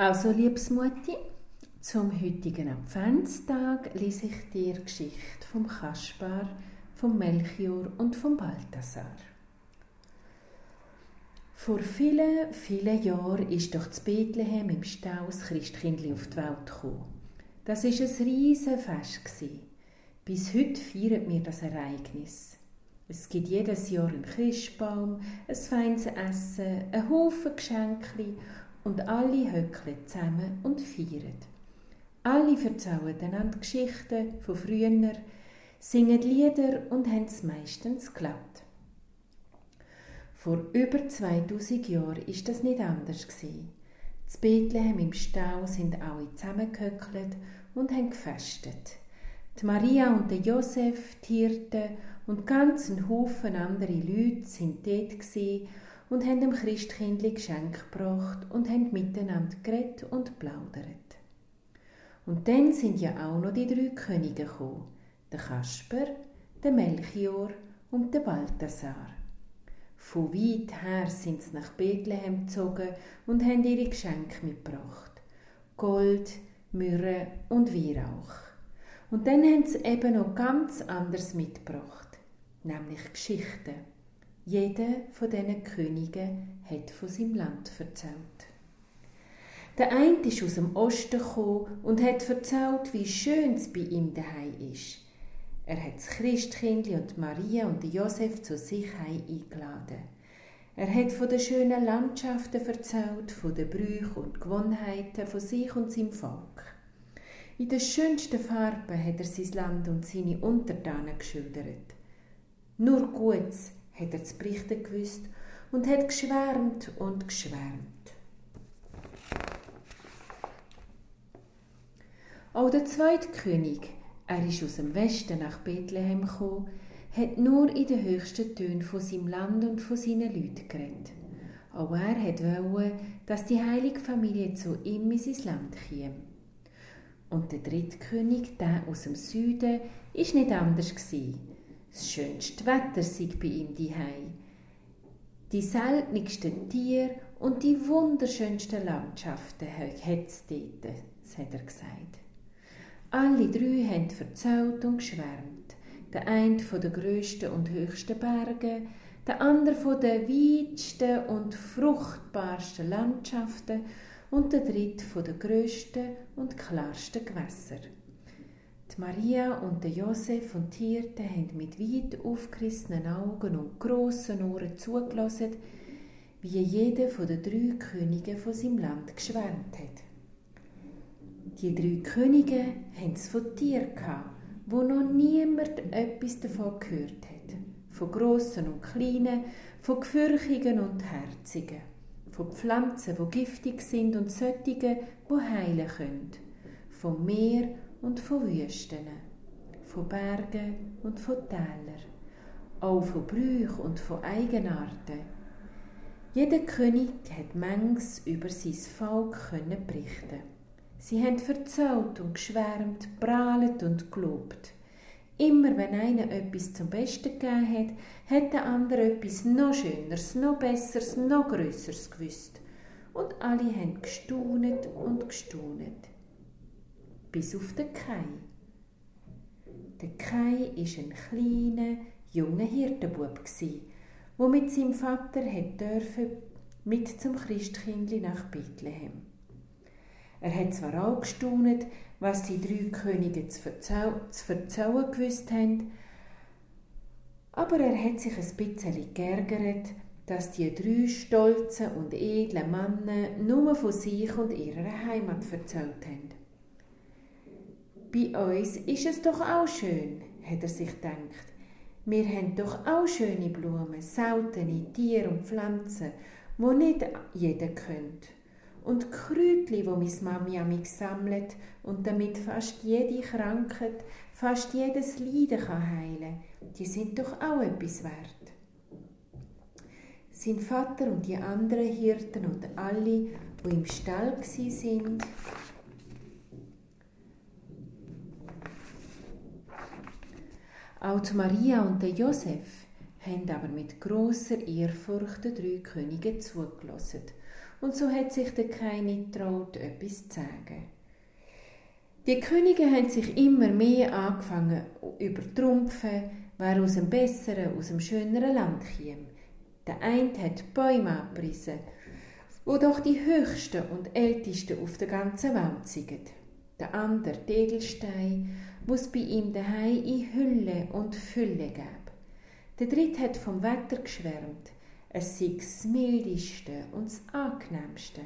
Also, liebes Mutti, zum heutigen Adventstag lese ich dir die Geschichte vom Kaspar, vom Melchior und vom Balthasar. Vor vielen, vielen Jahren ist durch das Bethlehem im Stau das Christkindli auf die Welt gekommen. Das war ein riesiges Fest. Bis heute feiern wir das Ereignis. Es gibt jedes Jahr einen Christbaum, ein feines Essen, einen Haufen Geschenke und alle höckeln zusammen und feiern. Alle erzählen einander Geschichten von früher, singen Lieder und haben es meistens glatt. Vor über 2000 Jahren ist das nicht anders. Z Bethlehem im Stau sind alle zusammengehöckelt und haben gefestet. Die Maria und der Josef, die Hirten und ganz ein Haufen andere Leute sind dort und haben dem Christkindli Geschenk gebracht und haben miteinander geredet und plaudert. Und dann sind ja auch noch die drei Könige gekommen, der Kasper, der Melchior und der Balthasar. Von weit her sind sie nach Bethlehem gezogen und haben ihre Geschenke mitgebracht. Gold, Myrrhe und Weihrauch. Und dann haben sie eben noch ganz anders mitgebracht, nämlich Geschichten. Jeder von diesen Königen hat von seinem Land erzählt. Der eine ist aus dem Osten gekommen und hat erzählt, wie schön es bei ihm daheim ist. Er hat das Christkindli und Maria und Josef zu sich eingeladen. Er hat von den schönen Landschaften erzählt, von den Brüchen und Gewohnheiten von sich und seinem Volk. In den schönsten Farben hat er sein Land und seine Untertanen geschildert. Nur Gutes hat er zu berichten gewusst und hat geschwärmt und geschwärmt. Auch der zweite König, er ist aus dem Westen nach Bethlehem gekommen, hat nur in den höchsten Tönen von seinem Land und von seinen Leuten geredet. Auch er hat wollen, dass die heilige Familie zu ihm in sein Land käme. Und der dritte König, der aus dem Süden, ist nicht anders gewesen. Das schönste Wetter sei bei ihm die Die seltensten Tiere und die wunderschönsten Landschaften hat es dort, hat er gesagt. Alle drei haben erzählt und geschwärmt. Der eine von den grössten und höchsten Bergen, der andere von den weitsten und fruchtbarsten Landschaften und der dritte von den grössten und klarsten Gewässern. Die Maria und der Josef und die Hirten haben mit weit aufgerissenen Augen und grossen Ohren zugelassen, wie jeder von den drei Königen von seinem Land geschwärmt hat. Die drei Könige haben es von Tieren gehabt, wo noch niemand etwas davon gehört hat. Von grossen und kleinen, von Gefürchigen und Herzigen. Von Pflanzen, die giftig sind und Sättigen, die heilen können. Vom Meer und von Wüsten, von Bergen und von Tälern, auch von Brüchen und von Eigenarten. Jeder König hat manches über sein Volk berichten. Sie haben verzählt und geschwärmt, prahlet und gelobt. Immer wenn einer etwas zum Besten gegeben hat, hat der andere etwas noch Schöneres, noch Besseres, noch Größeres gewusst. Und alle haben gestaunet und gestaunet bis auf den Kai. Der Kai war ein kleiner, junger Hirtenbub, der mit seinem Vater dürfen, mit zum Christkindli nach Bethlehem. Er hat zwar auch gestaunet, was die drei Könige zu erzählen gewusst haben, aber er hat sich ein bisschen geärgert, dass die drei stolzen und edlen Männer nur von sich und ihrer Heimat erzählt haben. Bei uns ist es doch auch schön, hat er sich gedacht. Wir haben doch auch schöne Blumen, seltene Tiere und Pflanzen, wo nicht jeder kennt. Und Kräutli, wo meine Mami an sammelt und damit fast jede Krankheit, fast jedes Leiden kann heilen, die sind doch auch etwas wert. Sein Vater und die anderen Hirten und alle, die im Stall sind, Auch die Maria und der Josef haben aber mit großer Ehrfurcht den drei Königen zugelassen und so hat sich der Kai nicht traut, etwas zu sagen. Die Könige haben sich immer mehr angefangen übertrumpfen, wer aus dem besseren, aus dem schöneren Land käme. Der eine hat Bäume abgerissen, wo doch die höchsten und ältesten auf der ganzen Welt sind. Der andere die Es bei ihm daheim in Hülle und Fülle gab. Der dritte hat vom Wetter geschwärmt, es sei das mildeste und das angenehmste.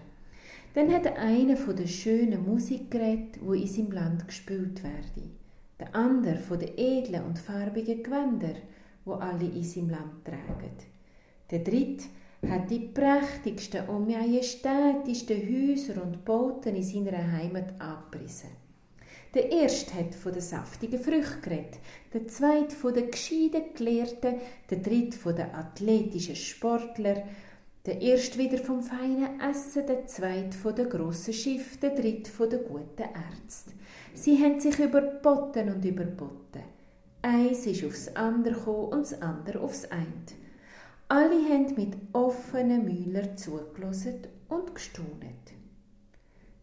Dann hat er eine von den schönen Musikgeräten, wo in seinem Land gespielt werden. Der andere von den edlen und farbigen Gewändern, wo alle in seinem Land tragen. Der dritte hat die prächtigsten und majestätischsten Häuser und Bauten in seiner Heimat abgerissen. Der erste hat von den saftigen Früchten geredet, der zweite von den gescheiten Gelehrten, der dritte von den athletischen Sportlern, der erste wieder vom feinen Essen, der zweite von den grossen Schiff, der dritte von den guten Ärzten. Sie haben sich überboten und überboten. Eins ist aufs andere gekommen und das andere aufs eine. Alle haben mit offenen Mühlern zugelassen und gestaunet.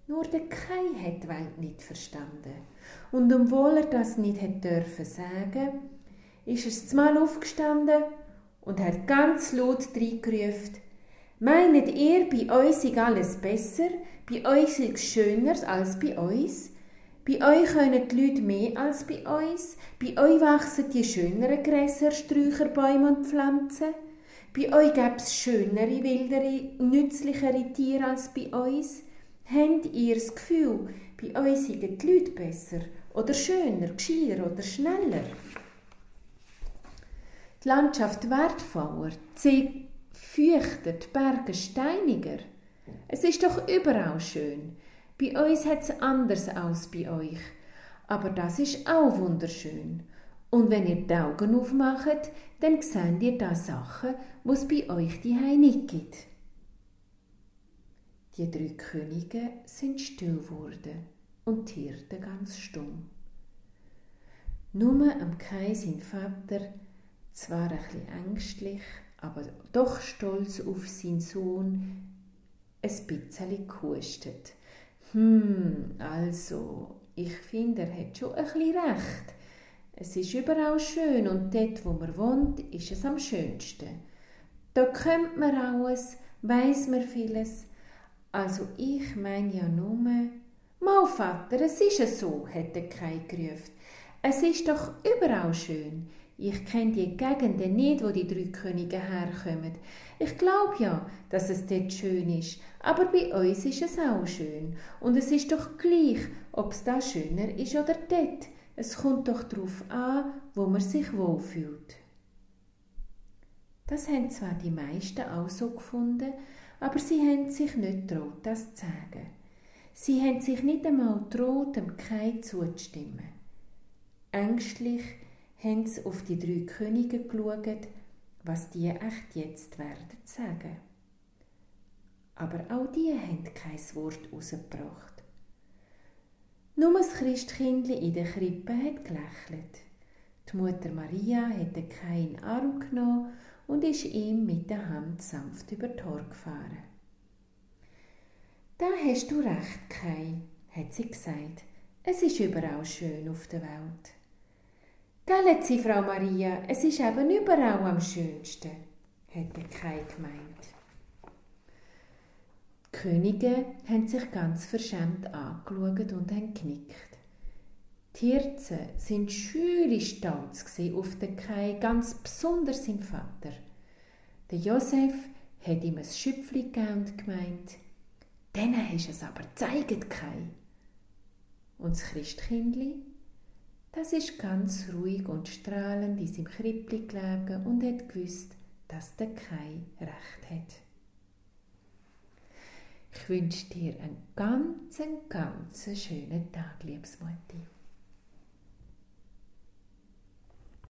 Nur der Kai hat die Welt nicht verstanden. Und obwohl er das nicht hätte dürfen sagen, ist er zumal aufgestanden und hat ganz laut reingerufen, Meinet ihr, bei euch ist alles besser, bei euch ist es schöner als bei uns? Bei euch können die Leute mehr als bei uns? Bei euch wachsen die schöneren Gräser, Sträucher, Bäume und Pflanzen? Bei euch gäbe es schönere, wildere, nützlichere Tiere als bei uns? Habt ihr das Gefühl, bei euch sind die Leute besser oder schöner, gescheiter oder schneller? Die Landschaft wertvoller, die feuchter, die Berge steiniger. Es ist doch überall schön. Bei uns hat es anders als bei euch. Aber das ist auch wunderschön. Und wenn ihr die Augen aufmacht, dann seht ihr da Sachen, es bei euch die nicht gibt. Die drei Könige sind still geworden und die Hirten ganz stumm. Nur am Kai sein Vater, zwar bisschen ängstlich, aber doch stolz auf seinen Sohn, ein bisschen gehustet. Hm, also, ich finde, er hat schon bisschen recht. Es ist überall schön und dort, wo man wohnt, ist es am schönsten. Da kennt man alles, weiß man vieles. Also ich meine ja nur, Mal Vater, es ist so, hat der Kai gerufen. Es ist doch überall schön. Ich kenne die Gegenden nicht, wo die drei Könige herkommen. Ich glaube ja, dass es dort schön ist, aber bei uns ist es auch schön. Und es ist doch gleich, ob es da schöner ist oder dort. Es kommt doch darauf an, wo man sich wohlfühlt. Das haben zwar die meisten auch so gefunden, aber sie haben sich nicht traut, das zu sagen. Sie haben sich nicht einmal traut, dem Kai zuzustimmen. Ängstlich haben sie auf die drei Könige geschaut, was die echt jetzt werden sagen. Aber auch die haben kein Wort rausgebracht. Nur das Christkindli in der Krippe hat gelächelt. Die Mutter Maria hat den Kai in den Arm genommen und ist ihm mit der Hand sanft über Tor gefahren. Da hast du recht, Kai, hat sie gesagt. Es ist überall schön auf der Welt. Gell, Sie, Frau Maria, es ist eben überall am schönsten, hat der Kai gemeint. Die Könige haben sich ganz verschämt angeschaut und haben genickt. Die Hirzen sind schüre stolz auf den Kai, ganz besonders sein Vater. Der Josef hat ihm ein Schüpfli gegeben und gemeint, denen hast es aber gezeigt, Kai. Und das Christkindli das ist ganz ruhig und strahlend in seinem Krippli gelegen und hat gewusst, dass der Kai recht hat. Ich wünsche dir einen ganz, ganz schönen Tag, liebes Mutti.